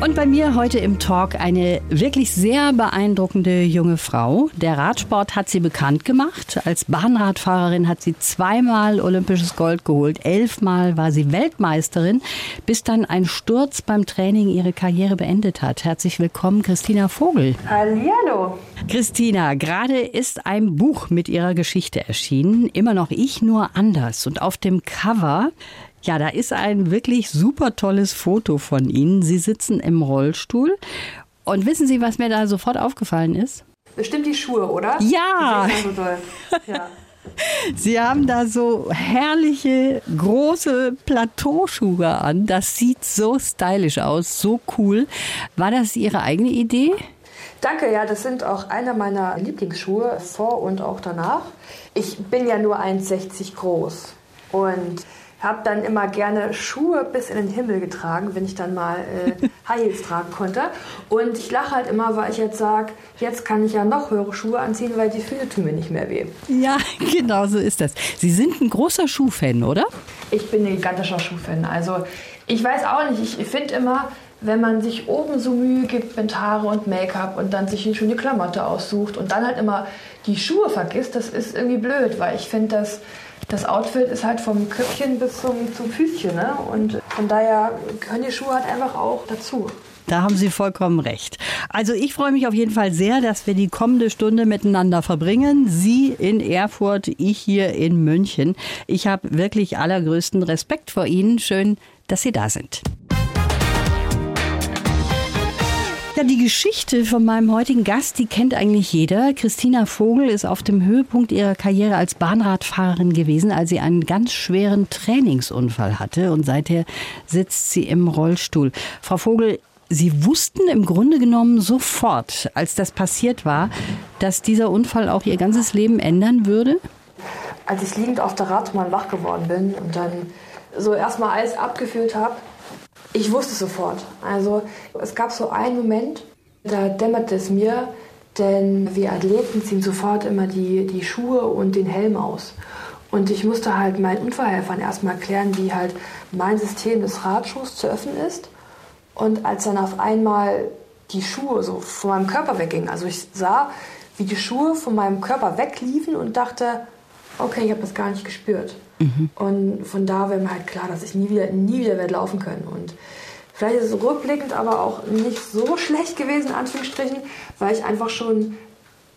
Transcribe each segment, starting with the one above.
Und bei mir heute im Talk eine wirklich sehr beeindruckende junge Frau. Der Radsport hat sie bekannt gemacht. Als Bahnradfahrerin hat sie zweimal olympisches Gold geholt. Elfmal war sie Weltmeisterin, bis dann ein Sturz beim Training ihre Karriere beendet hat. Herzlich willkommen, Christina Vogel. Hallihallo. Christina, gerade ist ein Buch mit ihrer Geschichte erschienen. Immer noch ich, nur anders. Und auf dem Cover ja, da ist ein wirklich super tolles Foto von Ihnen. Sie sitzen im Rollstuhl. Und wissen Sie, was mir da sofort aufgefallen ist? Bestimmt die Schuhe, oder? Ja. So ja. Sie haben da so herrliche, große Plateauschuhe an. Das sieht so stylisch aus, so cool. War das Ihre eigene Idee? Danke, ja, das sind auch einer meiner Lieblingsschuhe, vor und auch danach. Ich bin ja nur 1,60 groß und habe dann immer gerne Schuhe bis in den Himmel getragen, wenn ich dann mal äh, High Heels tragen konnte. Und ich lache halt immer, weil ich jetzt sage, jetzt kann ich ja noch höhere Schuhe anziehen, weil die Füße tun mir nicht mehr weh. Ja, genau so ist das. Sie sind ein großer Schuhfan, oder? Ich bin ein gigantischer Schuhfan. Also ich weiß auch nicht, ich finde immer, wenn man sich oben so Mühe gibt mit Haare und Make-up und dann sich eine schöne Klamotte aussucht und dann halt immer die Schuhe vergisst, das ist irgendwie blöd, weil ich finde, dass das Outfit ist halt vom Köpfchen bis zum, zum Füßchen. Ne? Und von daher gehören die Schuhe halt einfach auch dazu. Da haben Sie vollkommen recht. Also ich freue mich auf jeden Fall sehr, dass wir die kommende Stunde miteinander verbringen. Sie in Erfurt, ich hier in München. Ich habe wirklich allergrößten Respekt vor Ihnen. Schön, dass Sie da sind. Ja, die Geschichte von meinem heutigen Gast, die kennt eigentlich jeder. Christina Vogel ist auf dem Höhepunkt ihrer Karriere als Bahnradfahrerin gewesen, als sie einen ganz schweren Trainingsunfall hatte und seither sitzt sie im Rollstuhl. Frau Vogel, Sie wussten im Grunde genommen sofort, als das passiert war, dass dieser Unfall auch Ihr ganzes Leben ändern würde? Als ich liegend auf der Radbahn wach geworden bin und dann so erstmal alles abgefühlt habe, ich wusste sofort. Also es gab so einen Moment, da dämmerte es mir, denn wir Athleten ziehen sofort immer die, die Schuhe und den Helm aus. Und ich musste halt meinen Unfallhelfern erstmal erklären, wie halt mein System des Radschuhs zu öffnen ist. Und als dann auf einmal die Schuhe so von meinem Körper weggingen, also ich sah, wie die Schuhe von meinem Körper wegliefen und dachte, okay, ich habe das gar nicht gespürt. Mhm. Und von da wäre mir halt klar, dass ich nie wieder, nie wieder werde laufen können. Und vielleicht ist es rückblickend aber auch nicht so schlecht gewesen, in Anführungsstrichen, weil ich einfach schon,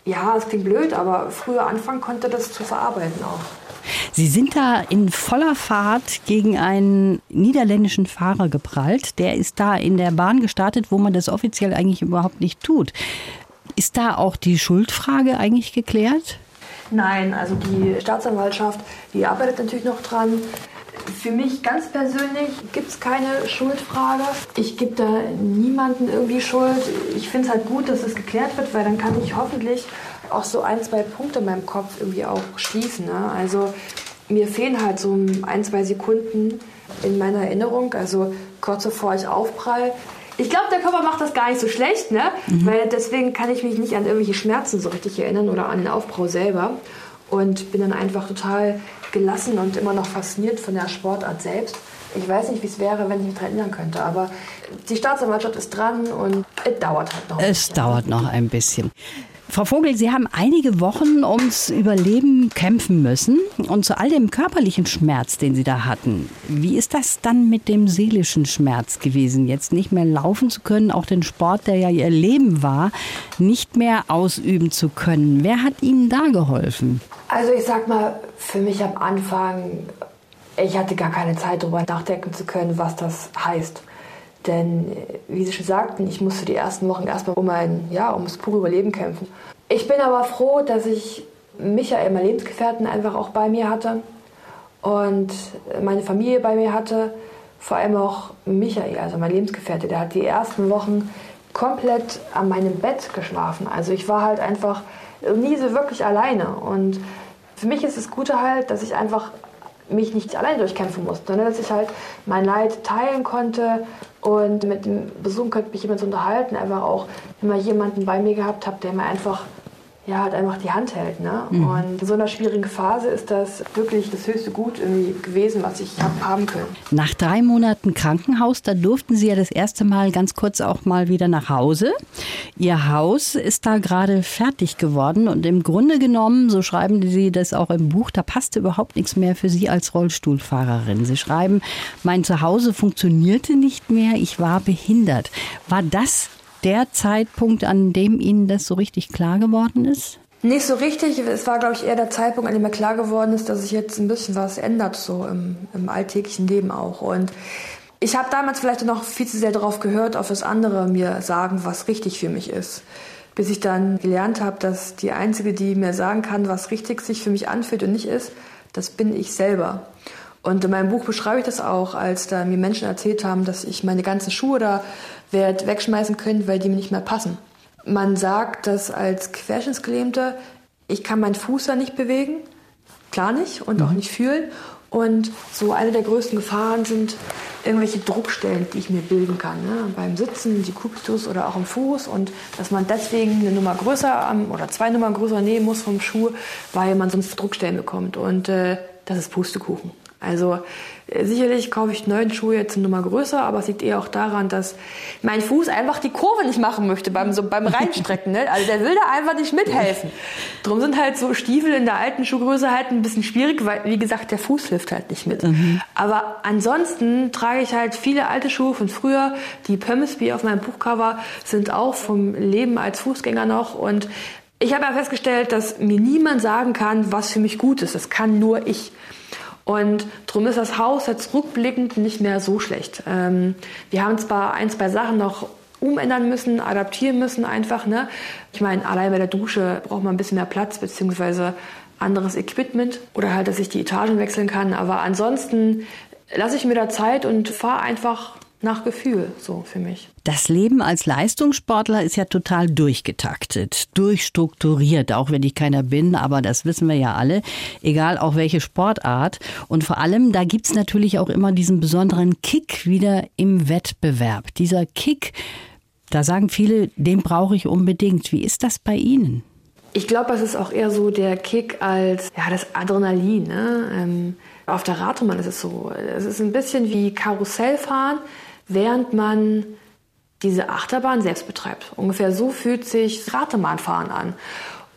ja, es klingt blöd, aber früher anfangen konnte, das zu verarbeiten auch. Sie sind da in voller Fahrt gegen einen niederländischen Fahrer geprallt. Der ist da in der Bahn gestartet, wo man das offiziell eigentlich überhaupt nicht tut. Ist da auch die Schuldfrage eigentlich geklärt? Nein, also die Staatsanwaltschaft, die arbeitet natürlich noch dran. Für mich ganz persönlich gibt es keine Schuldfrage. Ich gebe da niemanden irgendwie Schuld. Ich finde es halt gut, dass es geklärt wird, weil dann kann ich hoffentlich auch so ein, zwei Punkte in meinem Kopf irgendwie auch schließen. Ne? Also mir fehlen halt so ein, zwei Sekunden in meiner Erinnerung. Also kurz bevor ich aufprall, ich glaube, der Körper macht das gar nicht so schlecht, ne? Mhm. Weil deswegen kann ich mich nicht an irgendwelche Schmerzen so richtig erinnern oder an den Aufbau selber. Und bin dann einfach total gelassen und immer noch fasziniert von der Sportart selbst. Ich weiß nicht, wie es wäre, wenn ich mich daran erinnern könnte, aber die Staatsanwaltschaft ist dran und es dauert halt noch. Es dauert noch ein bisschen. Frau Vogel, Sie haben einige Wochen ums Überleben kämpfen müssen und zu all dem körperlichen Schmerz, den Sie da hatten. Wie ist das dann mit dem seelischen Schmerz gewesen, jetzt nicht mehr laufen zu können, auch den Sport, der ja Ihr Leben war, nicht mehr ausüben zu können? Wer hat Ihnen da geholfen? Also ich sag mal, für mich am Anfang, ich hatte gar keine Zeit darüber nachdenken zu können, was das heißt. Denn, wie Sie schon sagten, ich musste die ersten Wochen erstmal um ein, ja, ums pure Überleben kämpfen. Ich bin aber froh, dass ich Michael, mein Lebensgefährten, einfach auch bei mir hatte und meine Familie bei mir hatte. Vor allem auch Michael, also mein Lebensgefährte, der hat die ersten Wochen komplett an meinem Bett geschlafen. Also ich war halt einfach nie so wirklich alleine. Und für mich ist das Gute halt, dass ich einfach mich nicht allein durchkämpfen musste, sondern dass ich halt mein Leid teilen konnte und mit dem Besuch könnte mich jemand unterhalten, einfach auch immer jemanden bei mir gehabt habe, der mir einfach ja, halt einfach die Hand hält. Ne? Mhm. Und in so einer schwierigen Phase ist das wirklich das höchste Gut irgendwie gewesen, was ich hab haben können. Nach drei Monaten Krankenhaus, da durften Sie ja das erste Mal ganz kurz auch mal wieder nach Hause. Ihr Haus ist da gerade fertig geworden und im Grunde genommen, so schreiben Sie das auch im Buch, da passte überhaupt nichts mehr für Sie als Rollstuhlfahrerin. Sie schreiben, mein Zuhause funktionierte nicht mehr, ich war behindert. War das der Zeitpunkt, an dem Ihnen das so richtig klar geworden ist? Nicht so richtig. Es war, glaube ich, eher der Zeitpunkt, an dem mir klar geworden ist, dass sich jetzt ein bisschen was ändert, so im, im alltäglichen Leben auch. Und ich habe damals vielleicht noch viel zu sehr darauf gehört, auf das andere mir sagen, was richtig für mich ist. Bis ich dann gelernt habe, dass die Einzige, die mir sagen kann, was richtig sich für mich anfühlt und nicht ist, das bin ich selber. Und in meinem Buch beschreibe ich das auch, als da mir Menschen erzählt haben, dass ich meine ganzen Schuhe da werde wegschmeißen können, weil die mir nicht mehr passen. Man sagt, dass als Querschnittsgelähmte, ich kann meinen Fuß da nicht bewegen, klar nicht und mhm. auch nicht fühlen. Und so eine der größten Gefahren sind irgendwelche Druckstellen, die ich mir bilden kann. Ne? Beim Sitzen, die Kubitus oder auch am Fuß. Und dass man deswegen eine Nummer größer oder zwei Nummern größer nehmen muss vom Schuh, weil man sonst Druckstellen bekommt. Und äh, das ist Pustekuchen. Also äh, sicherlich kaufe ich neuen Schuhe jetzt eine Nummer größer, aber es liegt eher auch daran, dass mein Fuß einfach die Kurve nicht machen möchte beim, so, beim Reinstrecken. Ne? Also der will da einfach nicht mithelfen. Drum sind halt so Stiefel in der alten Schuhgröße halt ein bisschen schwierig, weil wie gesagt der Fuß hilft halt nicht mit. Mhm. Aber ansonsten trage ich halt viele alte Schuhe von früher. Die Pömmesby auf meinem Buchcover sind auch vom Leben als Fußgänger noch und ich habe ja festgestellt, dass mir niemand sagen kann, was für mich gut ist. Das kann nur ich. Und darum ist das Haus jetzt rückblickend nicht mehr so schlecht. Ähm, wir haben zwar ein, zwei Sachen noch umändern müssen, adaptieren müssen einfach. Ne? Ich meine, allein bei der Dusche braucht man ein bisschen mehr Platz beziehungsweise anderes Equipment oder halt, dass ich die Etagen wechseln kann. Aber ansonsten lasse ich mir da Zeit und fahre einfach nach Gefühl, so für mich. Das Leben als Leistungssportler ist ja total durchgetaktet, durchstrukturiert, auch wenn ich keiner bin, aber das wissen wir ja alle, egal auch welche Sportart. Und vor allem, da gibt's natürlich auch immer diesen besonderen Kick wieder im Wettbewerb. Dieser Kick, da sagen viele, den brauche ich unbedingt. Wie ist das bei Ihnen? Ich glaube, es ist auch eher so der Kick als ja, das Adrenalin. Ne? Ähm, auf der Radrennbahn ist es so. Es ist ein bisschen wie Karussellfahren während man diese Achterbahn selbst betreibt. Ungefähr so fühlt sich Ratebahnfahren an.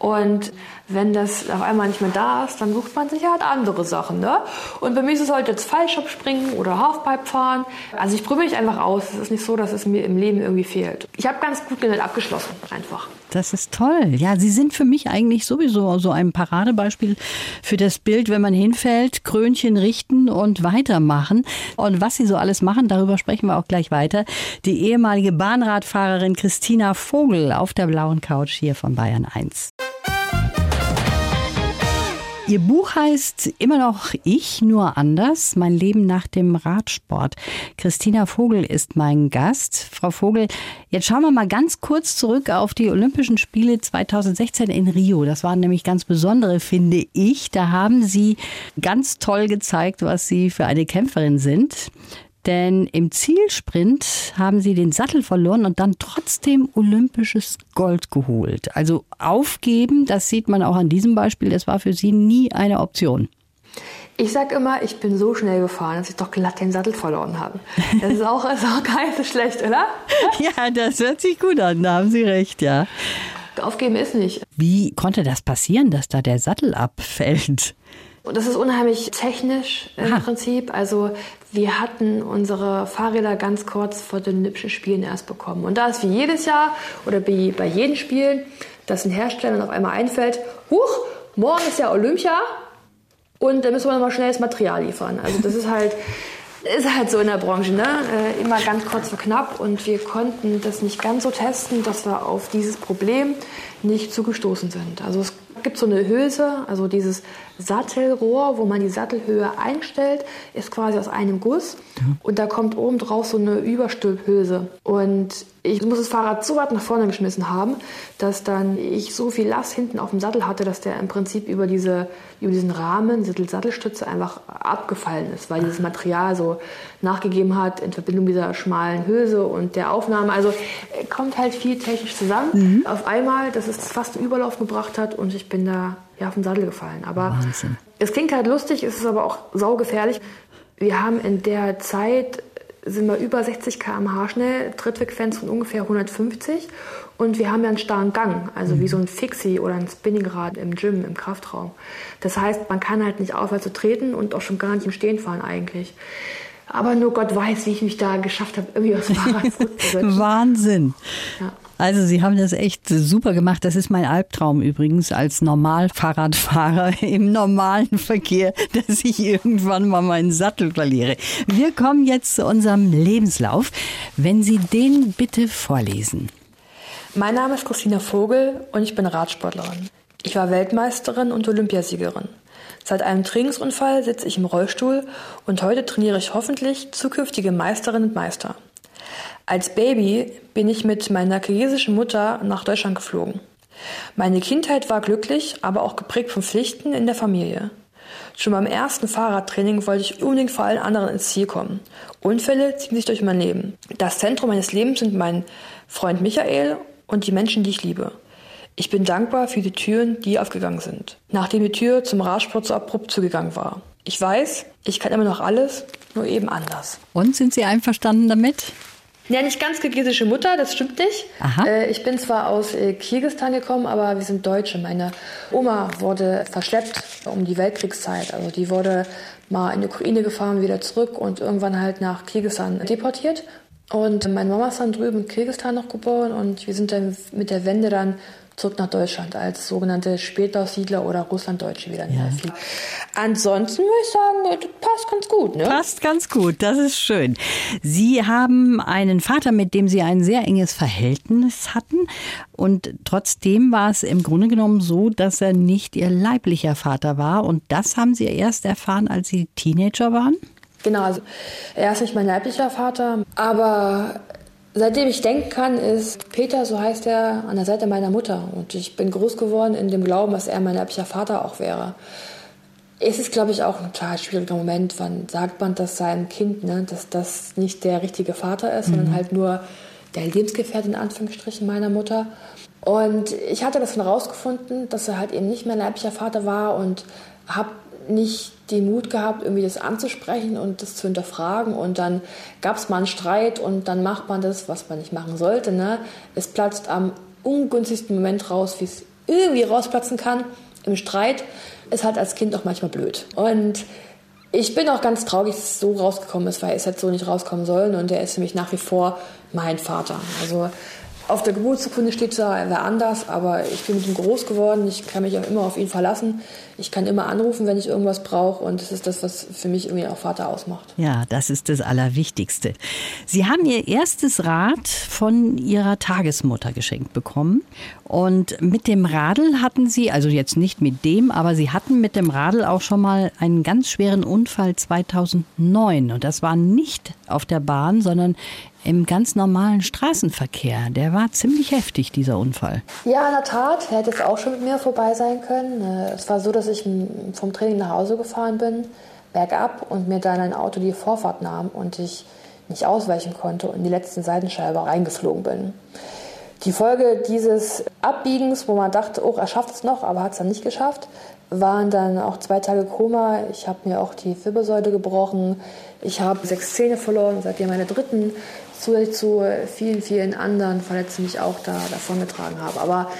Und wenn das auf einmal nicht mehr da ist, dann sucht man sich halt andere Sachen. Ne? Und bei mir ist es halt jetzt Fallschirm springen oder Halfpipe fahren. Also ich probiere mich einfach aus. Es ist nicht so, dass es mir im Leben irgendwie fehlt. Ich habe ganz gut genannt abgeschlossen, einfach. Das ist toll. Ja, Sie sind für mich eigentlich sowieso so ein Paradebeispiel für das Bild, wenn man hinfällt, Krönchen richten und weitermachen. Und was Sie so alles machen, darüber sprechen wir auch gleich weiter. Die ehemalige Bahnradfahrerin Christina Vogel auf der blauen Couch hier von Bayern 1. Ihr Buch heißt immer noch Ich, nur anders, mein Leben nach dem Radsport. Christina Vogel ist mein Gast. Frau Vogel, jetzt schauen wir mal ganz kurz zurück auf die Olympischen Spiele 2016 in Rio. Das waren nämlich ganz besondere, finde ich. Da haben Sie ganz toll gezeigt, was Sie für eine Kämpferin sind. Denn im Zielsprint haben sie den Sattel verloren und dann trotzdem olympisches Gold geholt. Also aufgeben, das sieht man auch an diesem Beispiel, das war für sie nie eine Option. Ich sag immer, ich bin so schnell gefahren, dass ich doch glatt den Sattel verloren habe. Das ist auch, ist auch gar nicht so schlecht, oder? ja, das hört sich gut an, da haben Sie recht, ja. Aufgeben ist nicht. Wie konnte das passieren, dass da der Sattel abfällt? Und das ist unheimlich technisch im Aha. Prinzip. Also wir hatten unsere Fahrräder ganz kurz vor den Olympischen Spielen erst bekommen. Und da ist wie jedes Jahr oder wie bei jedem Spiel, dass ein Hersteller auf einmal einfällt, huch, morgen ist ja Olympia und da müssen wir nochmal schnell das Material liefern. Also das ist halt, ist halt so in der Branche, ne? Äh, immer ganz kurz vor knapp und wir konnten das nicht ganz so testen, dass wir auf dieses Problem nicht zugestoßen sind. Also es gibt so eine Hülse, also dieses Sattelrohr, wo man die Sattelhöhe einstellt, ist quasi aus einem Guss. Und da kommt oben drauf so eine Überstülphülse. Und ich muss das Fahrrad so weit nach vorne geschmissen haben, dass dann ich so viel Last hinten auf dem Sattel hatte, dass der im Prinzip über, diese, über diesen Rahmen, diese Sattelstütze einfach abgefallen ist, weil dieses Material so nachgegeben hat in Verbindung mit dieser schmalen Hülse und der Aufnahme. Also äh, kommt halt viel technisch zusammen. Mhm. Auf einmal, dass es fast einen Überlauf gebracht hat und ich bin da ja, auf den Sattel gefallen. Aber Wahnsinn. es klingt halt lustig, es ist aber auch saugefährlich. Wir haben in der Zeit sind wir über 60 km/h schnell, Trittfrequenz von ungefähr 150 und wir haben ja einen starren Gang, also mhm. wie so ein Fixie oder ein Spinningrad im Gym, im Kraftraum. Das heißt, man kann halt nicht aufhören zu treten und auch schon gar nicht im Stehen fahren eigentlich. Aber nur Gott weiß, wie ich mich da geschafft habe, irgendwie aus dem Fahrrad zu Wahnsinn. Ja. Also Sie haben das echt super gemacht. Das ist mein Albtraum übrigens als Normalfahrradfahrer im normalen Verkehr, dass ich irgendwann mal meinen Sattel verliere. Wir kommen jetzt zu unserem Lebenslauf. Wenn Sie den bitte vorlesen. Mein Name ist Christina Vogel und ich bin Radsportlerin. Ich war Weltmeisterin und Olympiasiegerin. Seit einem Trainingsunfall sitze ich im Rollstuhl und heute trainiere ich hoffentlich zukünftige Meisterinnen und Meister. Als Baby bin ich mit meiner chinesischen Mutter nach Deutschland geflogen. Meine Kindheit war glücklich, aber auch geprägt von Pflichten in der Familie. Schon beim ersten Fahrradtraining wollte ich unbedingt vor allen anderen ins Ziel kommen. Unfälle ziehen sich durch mein Leben. Das Zentrum meines Lebens sind mein Freund Michael und die Menschen, die ich liebe. Ich bin dankbar für die Türen, die aufgegangen sind, nachdem die Tür zum Radsport so abrupt zugegangen war. Ich weiß, ich kann immer noch alles, nur eben anders. Und sind Sie einverstanden damit? Ja, nicht ganz kirgisische Mutter, das stimmt nicht. Aha. Äh, ich bin zwar aus äh, Kirgisistan gekommen, aber wir sind Deutsche. Meine Oma wurde verschleppt um die Weltkriegszeit. Also die wurde mal in die Ukraine gefahren, wieder zurück und irgendwann halt nach Kirgisistan deportiert. Und meine Mama ist dann drüben in Kirgisistan noch geboren und wir sind dann mit der Wende dann zurück nach Deutschland als sogenannte Spätaussiedler oder Russlanddeutsche wieder. Ja. Ansonsten würde ich sagen, das passt ganz gut. Ne? Passt ganz gut, das ist schön. Sie haben einen Vater, mit dem Sie ein sehr enges Verhältnis hatten. Und trotzdem war es im Grunde genommen so, dass er nicht Ihr leiblicher Vater war. Und das haben Sie erst erfahren, als Sie Teenager waren? Genau, also er ist nicht mein leiblicher Vater, aber Seitdem ich denken kann, ist Peter, so heißt er, an der Seite meiner Mutter. Und ich bin groß geworden in dem Glauben, dass er mein leiblicher Vater auch wäre. Es ist, glaube ich, auch ein total schwieriger Moment, wann sagt man das seinem Kind, ne, dass das nicht der richtige Vater ist, mhm. sondern halt nur der Lebensgefährte in Anführungsstrichen meiner Mutter. Und ich hatte das dann rausgefunden, dass er halt eben nicht mehr leiblicher Vater war und habe nicht den Mut gehabt, irgendwie das anzusprechen und das zu hinterfragen. Und dann gab es mal einen Streit und dann macht man das, was man nicht machen sollte. Ne? Es platzt am ungünstigsten Moment raus, wie es irgendwie rausplatzen kann. Im Streit ist halt als Kind auch manchmal blöd. Und ich bin auch ganz traurig, dass es so rausgekommen ist, weil es hätte so nicht rauskommen sollen. Und er ist für mich nach wie vor mein Vater. Also auf der Geburtsurkunde steht zwar, er wäre anders, aber ich bin mit ihm groß geworden. Ich kann mich auch immer auf ihn verlassen. Ich kann immer anrufen, wenn ich irgendwas brauche. Und das ist das, was für mich irgendwie auch Vater ausmacht. Ja, das ist das Allerwichtigste. Sie haben Ihr erstes Rad von Ihrer Tagesmutter geschenkt bekommen. Und mit dem Radl hatten Sie, also jetzt nicht mit dem, aber Sie hatten mit dem Radl auch schon mal einen ganz schweren Unfall 2009. Und das war nicht auf der Bahn, sondern im ganz normalen Straßenverkehr. Der war ziemlich heftig, dieser Unfall. Ja, in der Tat. Er hätte es auch schon mit mir vorbei sein können. Äh, es war so, dass ich vom Training nach Hause gefahren bin, bergab, und mir dann ein Auto die Vorfahrt nahm und ich nicht ausweichen konnte und in die letzten Seitenscheibe reingeflogen bin. Die Folge dieses Abbiegens, wo man dachte, oh, er schafft es noch, aber hat es dann nicht geschafft, waren dann auch zwei Tage Koma. Ich habe mir auch die Wirbelsäule gebrochen. Ich habe sechs Zähne verloren, seitdem meine dritten zusätzlich zu vielen, vielen anderen Verletzungen, die ich auch da davongetragen habe. Aber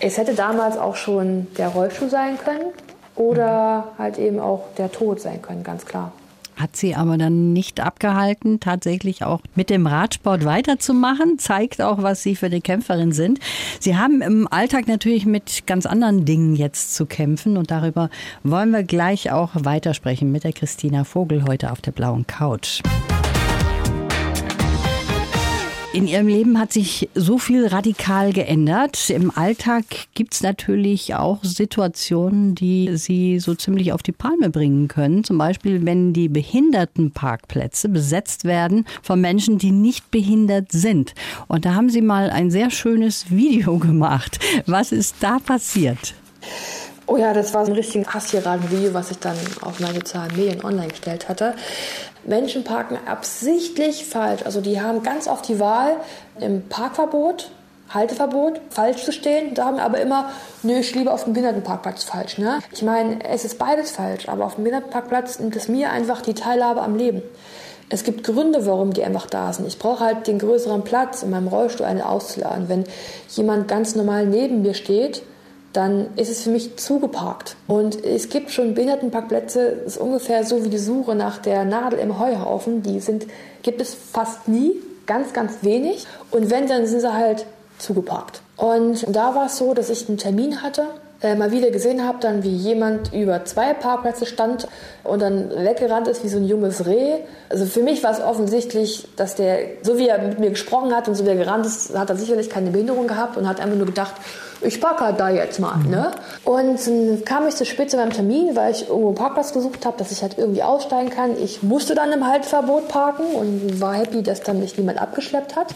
es hätte damals auch schon der Rollstuhl sein können oder halt eben auch der Tod sein können, ganz klar. Hat sie aber dann nicht abgehalten, tatsächlich auch mit dem Radsport weiterzumachen. Zeigt auch, was Sie für eine Kämpferin sind. Sie haben im Alltag natürlich mit ganz anderen Dingen jetzt zu kämpfen und darüber wollen wir gleich auch weitersprechen mit der Christina Vogel heute auf der blauen Couch. In Ihrem Leben hat sich so viel radikal geändert. Im Alltag gibt es natürlich auch Situationen, die Sie so ziemlich auf die Palme bringen können. Zum Beispiel, wenn die Behindertenparkplätze besetzt werden von Menschen, die nicht behindert sind. Und da haben Sie mal ein sehr schönes Video gemacht. Was ist da passiert? Oh ja, das war so ein richtig hassgeraden Video, was ich dann auf meine sozialen Medien online gestellt hatte. Menschen parken absichtlich falsch. Also die haben ganz oft die Wahl im Parkverbot, Halteverbot, falsch zu stehen, sagen aber immer, nö, ich liebe auf dem Behindertenparkplatz falsch. Ne? Ich meine, es ist beides falsch, aber auf dem Behindertenparkplatz nimmt es mir einfach die Teilhabe am Leben. Es gibt Gründe, warum die einfach da sind. Ich brauche halt den größeren Platz, in meinem Rollstuhl einen auszuladen. Wenn jemand ganz normal neben mir steht, dann ist es für mich zugeparkt. Und es gibt schon Behindertenparkplätze, das ist ungefähr so wie die Suche nach der Nadel im Heuhaufen. Die sind, gibt es fast nie, ganz, ganz wenig. Und wenn, dann sind sie halt zugeparkt. Und da war es so, dass ich einen Termin hatte äh, mal wieder gesehen habe, dann wie jemand über zwei Parkplätze stand und dann weggerannt ist wie so ein junges Reh. Also für mich war es offensichtlich, dass der, so wie er mit mir gesprochen hat und so wie er gerannt ist, hat er sicherlich keine Behinderung gehabt und hat einfach nur gedacht, ich halt da jetzt mal. Mhm. Ne? Und dann kam ich zu spät zu meinem Termin, weil ich irgendwo einen Parkplatz gesucht habe, dass ich halt irgendwie aussteigen kann. Ich musste dann im Haltverbot parken und war happy, dass dann mich niemand abgeschleppt hat.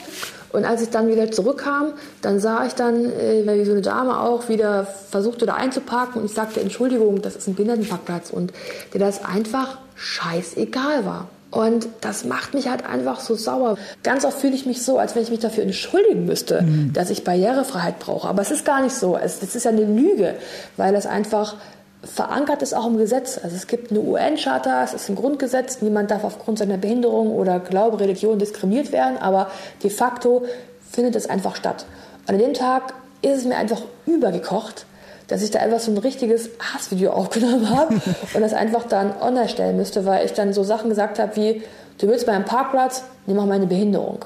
Und als ich dann wieder zurückkam, dann sah ich dann, äh, wie so eine Dame auch wieder versuchte da einzuparken und ich sagte, Entschuldigung, das ist ein Behindertenparkplatz und der das einfach scheißegal war. Und das macht mich halt einfach so sauer. Ganz oft fühle ich mich so, als wenn ich mich dafür entschuldigen müsste, mhm. dass ich Barrierefreiheit brauche. Aber es ist gar nicht so. Es, es ist ja eine Lüge, weil es einfach verankert ist auch im Gesetz. Also es gibt eine UN-Charta, es ist ein Grundgesetz, niemand darf aufgrund seiner Behinderung oder Glaube, Religion diskriminiert werden, aber de facto findet es einfach statt. Und an dem Tag ist es mir einfach übergekocht, dass ich da einfach so ein richtiges Hassvideo aufgenommen habe und das einfach dann online stellen müsste, weil ich dann so Sachen gesagt habe wie, du willst bei einem Parkplatz, nimm auch meine Behinderung.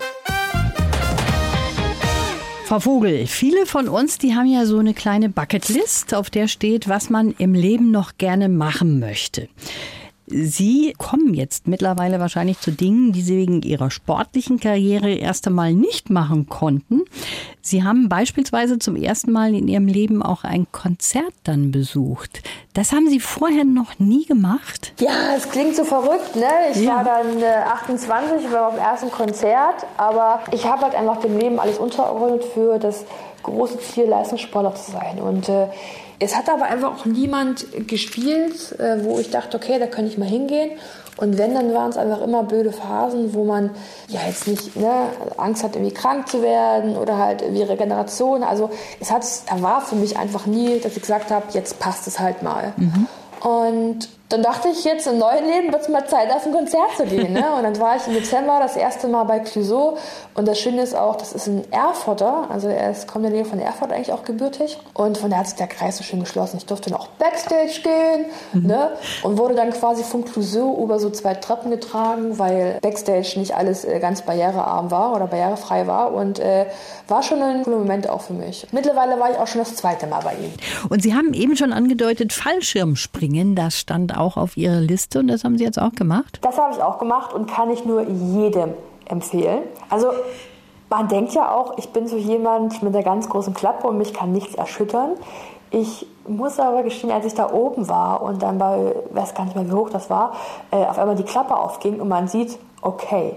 Frau Vogel, viele von uns, die haben ja so eine kleine Bucketlist, auf der steht, was man im Leben noch gerne machen möchte. Sie kommen jetzt mittlerweile wahrscheinlich zu Dingen, die Sie wegen Ihrer sportlichen Karriere erst einmal nicht machen konnten. Sie haben beispielsweise zum ersten Mal in Ihrem Leben auch ein Konzert dann besucht. Das haben Sie vorher noch nie gemacht? Ja, es klingt so verrückt, ne? Ich ja. war dann äh, 28, war auf dem ersten Konzert, aber ich habe halt einfach dem Leben alles untergeordnet für das große Ziel, Leistungssportler zu sein. Und äh, es hat aber einfach auch niemand gespielt, äh, wo ich dachte, okay, da könnte ich mal hingehen. Und wenn, dann waren es einfach immer blöde Phasen, wo man ja jetzt nicht ne, Angst hat, irgendwie krank zu werden oder halt irgendwie Regeneration. Also es hat, da war für mich einfach nie, dass ich gesagt habe, jetzt passt es halt mal. Mhm. Und dann dachte ich, jetzt im neuen Leben wird es mal Zeit, auf ein Konzert zu gehen. Ne? Und dann war ich im Dezember das erste Mal bei Clouseau. Und das Schöne ist auch, das ist ein Erfurter. Also er ist, kommt in der Nähe von Erfurt eigentlich auch gebürtig. Und von da hat sich der Kreis so schön geschlossen. Ich durfte dann auch Backstage gehen. Mhm. Ne? Und wurde dann quasi von Clouseau über so zwei Treppen getragen, weil Backstage nicht alles äh, ganz barrierearm war oder barrierefrei war. Und äh, war schon ein cooler Moment auch für mich. Mittlerweile war ich auch schon das zweite Mal bei ihm. Und Sie haben eben schon angedeutet, Fallschirmspringen, das stand auch auf Ihrer Liste und das haben Sie jetzt auch gemacht? Das habe ich auch gemacht und kann ich nur jedem empfehlen. Also man denkt ja auch, ich bin so jemand mit einer ganz großen Klappe und mich kann nichts erschüttern. Ich muss aber gestehen, als ich da oben war und dann bei, weiß gar nicht mehr, wie hoch das war, äh, auf einmal die Klappe aufging und man sieht, okay,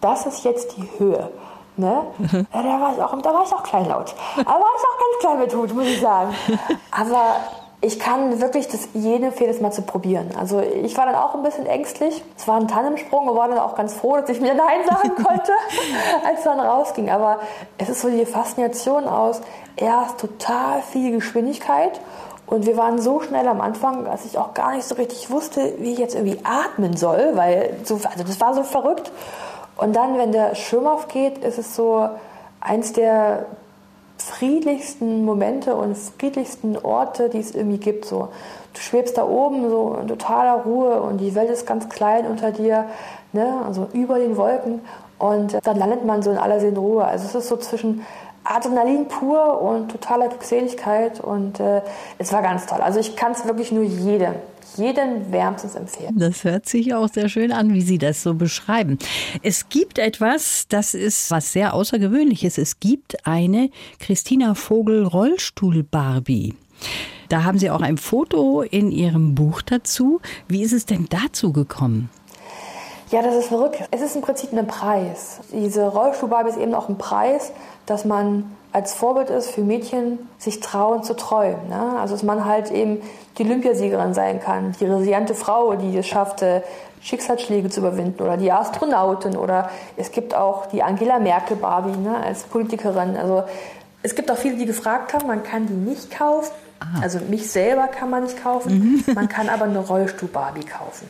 das ist jetzt die Höhe. Ne? Mhm. Da, war ich auch, da war ich auch kleinlaut. Aber war ich auch ganz klein mit Hut, muss ich sagen. Aber ich kann wirklich das jedem empfehlen, das mal zu probieren. Also ich war dann auch ein bisschen ängstlich. Es war ein Tandemsprung und war dann auch ganz froh, dass ich mir Nein sagen konnte, als es dann rausging. Aber es ist so die Faszination aus erst total viel Geschwindigkeit und wir waren so schnell am Anfang, dass ich auch gar nicht so richtig wusste, wie ich jetzt irgendwie atmen soll, weil so, also das war so verrückt. Und dann, wenn der Schirm aufgeht, ist es so eins der friedlichsten Momente und friedlichsten Orte, die es irgendwie gibt. So, du schwebst da oben so in totaler Ruhe und die Welt ist ganz klein unter dir, ne? also über den Wolken. Und dann landet man so in aller Ruhe. Also es ist so zwischen Adrenalin pur und totaler Glückseligkeit und äh, es war ganz toll. Also ich kann es wirklich nur jedem, jedem wärmstens empfehlen. Das hört sich auch sehr schön an, wie Sie das so beschreiben. Es gibt etwas, das ist was sehr Außergewöhnliches. Es gibt eine Christina Vogel Rollstuhl Barbie. Da haben Sie auch ein Foto in Ihrem Buch dazu. Wie ist es denn dazu gekommen? Ja, das ist verrückt. Es ist im Prinzip ein Preis. Diese Rollstuhlbarbie ist eben auch ein Preis, dass man als Vorbild ist für Mädchen, sich trauen zu träumen. Ne? Also dass man halt eben die Olympiasiegerin sein kann, die resiliente Frau, die es schaffte, Schicksalsschläge zu überwinden oder die Astronautin oder es gibt auch die Angela Merkel Barbie ne, als Politikerin. Also es gibt auch viele, die gefragt haben, man kann die nicht kaufen. Ah. Also mich selber kann man nicht kaufen, mhm. man kann aber eine Rollstuhl-Barbie kaufen.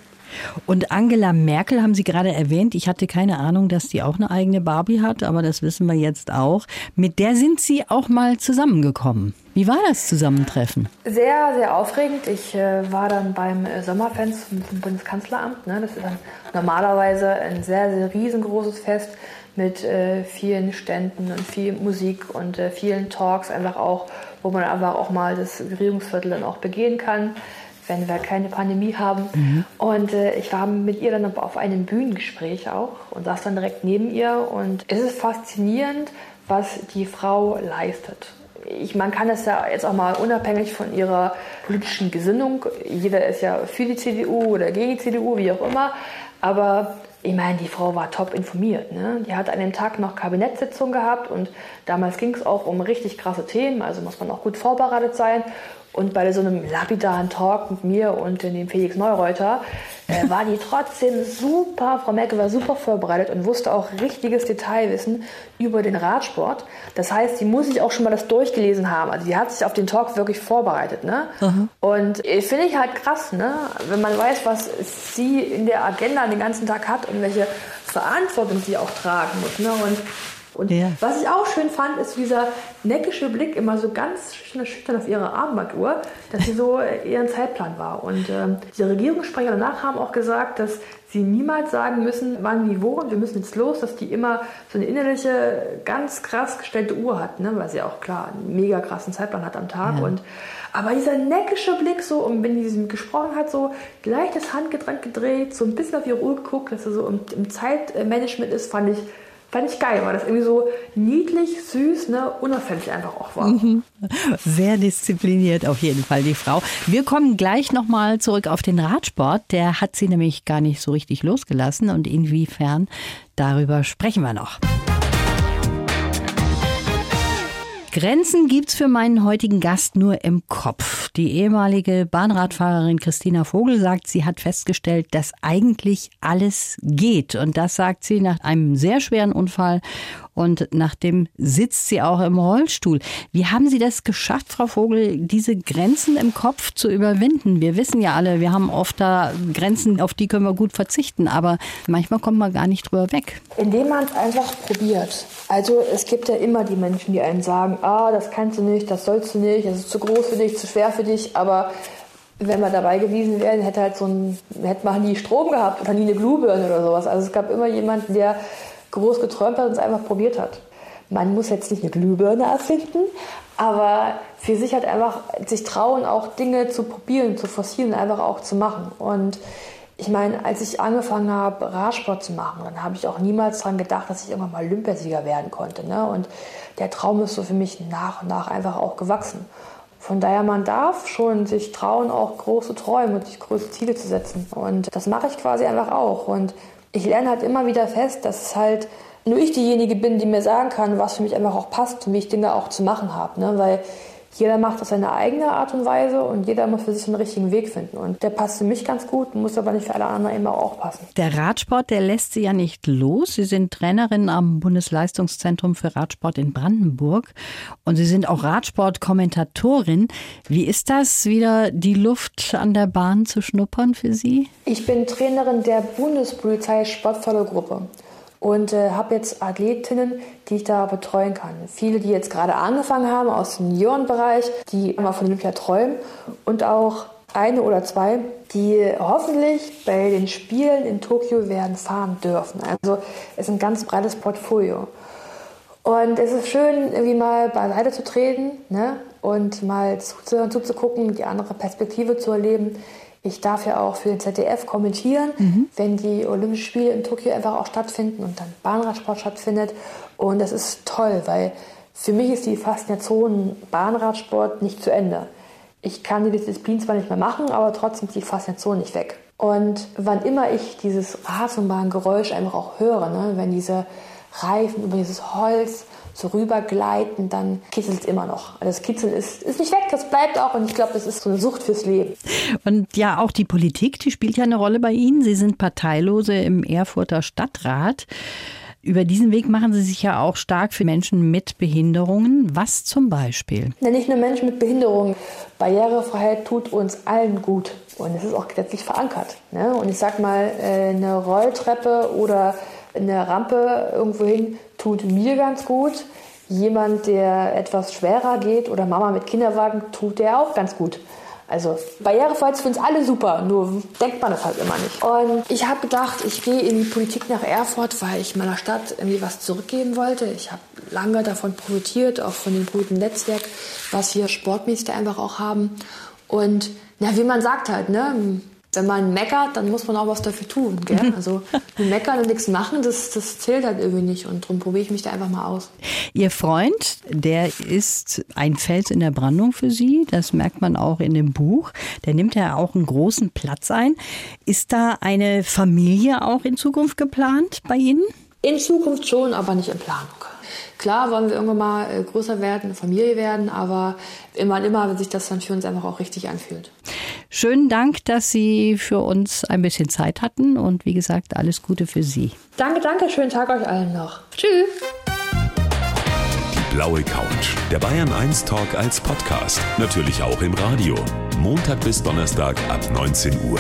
Und Angela Merkel haben Sie gerade erwähnt. Ich hatte keine Ahnung, dass die auch eine eigene Barbie hat, aber das wissen wir jetzt auch. Mit der sind Sie auch mal zusammengekommen. Wie war das Zusammentreffen? Sehr, sehr aufregend. Ich äh, war dann beim äh, Sommerfest vom Bundeskanzleramt. Ne? Das ist dann normalerweise ein sehr, sehr riesengroßes Fest mit äh, vielen Ständen und viel Musik und äh, vielen Talks einfach auch, wo man einfach auch mal das Regierungsviertel dann auch begehen kann wenn wir keine Pandemie haben. Mhm. Und äh, ich war mit ihr dann auf einem Bühnengespräch auch und saß dann direkt neben ihr. Und es ist faszinierend, was die Frau leistet. Ich, man kann es ja jetzt auch mal unabhängig von ihrer politischen Gesinnung, jeder ist ja für die CDU oder gegen die CDU, wie auch immer, aber ich meine, die Frau war top informiert. Ne? Die hat an dem Tag noch Kabinettssitzung gehabt und damals ging es auch um richtig krasse Themen, also muss man auch gut vorbereitet sein. Und bei so einem lapidaren Talk mit mir und dem Felix Neureuter war die trotzdem super, Frau Merkel war super vorbereitet und wusste auch richtiges Detailwissen über den Radsport. Das heißt, sie muss sich auch schon mal das durchgelesen haben. Also die hat sich auf den Talk wirklich vorbereitet. Ne? Mhm. Und äh, finde ich halt krass, ne? wenn man weiß, was sie in der Agenda den ganzen Tag hat und welche Verantwortung sie auch tragen muss. Ne? Und und ja. was ich auch schön fand, ist dieser neckische Blick immer so ganz schüchtern auf ihre Armbanduhr, dass sie so ihren Zeitplan war. Und ähm, die Regierungssprecher danach haben auch gesagt, dass sie niemals sagen müssen, wann, wie, wo und wir müssen jetzt los, dass die immer so eine innerliche, ganz krass gestellte Uhr hat, ne? weil sie auch klar einen mega krassen Zeitplan hat am Tag. Ja. Und, aber dieser neckische Blick so, und wenn sie gesprochen hat, so gleich das Handgetränk gedreht, so ein bisschen auf ihre Uhr geguckt, dass er so im, im Zeitmanagement ist, fand ich Fand ich geil, weil das irgendwie so niedlich, süß, ne, unauffällig einfach auch war. Mhm. Sehr diszipliniert auf jeden Fall, die Frau. Wir kommen gleich nochmal zurück auf den Radsport. Der hat sie nämlich gar nicht so richtig losgelassen und inwiefern, darüber sprechen wir noch. Grenzen gibt's für meinen heutigen Gast nur im Kopf. Die ehemalige Bahnradfahrerin Christina Vogel sagt, sie hat festgestellt, dass eigentlich alles geht. Und das sagt sie nach einem sehr schweren Unfall und nachdem sitzt sie auch im Rollstuhl. Wie haben Sie das geschafft, Frau Vogel, diese Grenzen im Kopf zu überwinden? Wir wissen ja alle, wir haben oft da Grenzen, auf die können wir gut verzichten, aber manchmal kommt man gar nicht drüber weg. Indem man es einfach probiert. Also es gibt ja immer die Menschen, die einen sagen, ah, das kannst du nicht, das sollst du nicht, das ist zu groß für dich, zu schwer für dich, aber wenn wir dabei gewesen wären, hätte halt so ein, hätte man nie Strom gehabt oder nie eine Glühbirne oder sowas. Also es gab immer jemanden, der groß geträumt hat und es einfach probiert hat. Man muss jetzt nicht eine Glühbirne erfinden, aber für sich halt einfach sich trauen, auch Dinge zu probieren, zu forcieren, einfach auch zu machen. Und ich meine, als ich angefangen habe, Radsport zu machen, dann habe ich auch niemals daran gedacht, dass ich irgendwann mal Olympiasieger werden konnte. Ne? Und der Traum ist so für mich nach und nach einfach auch gewachsen. Von daher, man darf schon sich trauen, auch große Träume und sich große Ziele zu setzen. Und das mache ich quasi einfach auch. Und ich lerne halt immer wieder fest, dass es halt nur ich diejenige bin, die mir sagen kann, was für mich einfach auch passt und wie ich Dinge auch zu machen habe. Ne? Weil jeder macht das seine eigene Art und Weise und jeder muss für sich den richtigen Weg finden. Und der passt für mich ganz gut, muss aber nicht für alle anderen immer auch passen. Der Radsport, der lässt Sie ja nicht los. Sie sind Trainerin am Bundesleistungszentrum für Radsport in Brandenburg und Sie sind auch Radsportkommentatorin. Wie ist das, wieder die Luft an der Bahn zu schnuppern für Sie? Ich bin Trainerin der Bundespolizei Sportfördergruppe und äh, habe jetzt Athletinnen, die ich da betreuen kann. Viele, die jetzt gerade angefangen haben aus dem Juniorenbereich, die immer von Olympia träumen und auch eine oder zwei, die hoffentlich bei den Spielen in Tokio werden fahren dürfen. Also es ist ein ganz breites Portfolio. Und es ist schön, irgendwie mal beiseite zu treten ne? und mal zuzuhören, zuzugucken, die andere Perspektive zu erleben. Ich darf ja auch für den ZDF kommentieren, mhm. wenn die Olympischen Spiele in Tokio einfach auch stattfinden und dann Bahnradsport stattfindet. Und das ist toll, weil für mich ist die Faszination Bahnradsport nicht zu Ende. Ich kann die Disziplin zwar nicht mehr machen, aber trotzdem ist die Faszination nicht weg. Und wann immer ich dieses Rasenbahngeräusch einfach auch höre, ne, wenn diese Reifen über dieses Holz so rübergleiten, dann kitzelt es immer noch. Also das Kitzeln ist, ist nicht weg, das bleibt auch und ich glaube, das ist so eine Sucht fürs Leben. Und ja, auch die Politik, die spielt ja eine Rolle bei Ihnen. Sie sind Parteilose im Erfurter Stadtrat. Über diesen Weg machen Sie sich ja auch stark für Menschen mit Behinderungen. Was zum Beispiel? Ja, nicht nur Menschen mit Behinderungen. Barrierefreiheit tut uns allen gut. Und es ist auch gesetzlich verankert. Ne? Und ich sag mal, äh, eine Rolltreppe oder eine Rampe irgendwohin tut mir ganz gut. Jemand, der etwas schwerer geht oder Mama mit Kinderwagen, tut der auch ganz gut. Also Barrierefreiheit ist für uns alle super, nur denkt man das halt immer nicht. Und ich habe gedacht, ich gehe in die Politik nach Erfurt, weil ich meiner Stadt irgendwie was zurückgeben wollte. Ich habe lange davon profitiert, auch von dem guten Netzwerk, was wir sportmäßig einfach auch haben. Und na, wie man sagt halt, ne, wenn man meckert, dann muss man auch was dafür tun. Gell? Also meckern und nichts machen, das, das zählt halt irgendwie nicht. Und darum probiere ich mich da einfach mal aus. Ihr Freund, der ist ein Fels in der Brandung für Sie. Das merkt man auch in dem Buch. Der nimmt ja auch einen großen Platz ein. Ist da eine Familie auch in Zukunft geplant bei Ihnen? In Zukunft schon, aber nicht in Planung. Klar wollen wir irgendwann mal äh, größer werden, eine Familie werden, aber immer und immer, wenn sich das dann für uns einfach auch richtig anfühlt. Schönen Dank, dass Sie für uns ein bisschen Zeit hatten und wie gesagt, alles Gute für Sie. Danke, danke, schönen Tag euch allen noch. Tschüss. Die blaue Couch, der Bayern 1 Talk als Podcast, natürlich auch im Radio. Montag bis Donnerstag ab 19 Uhr.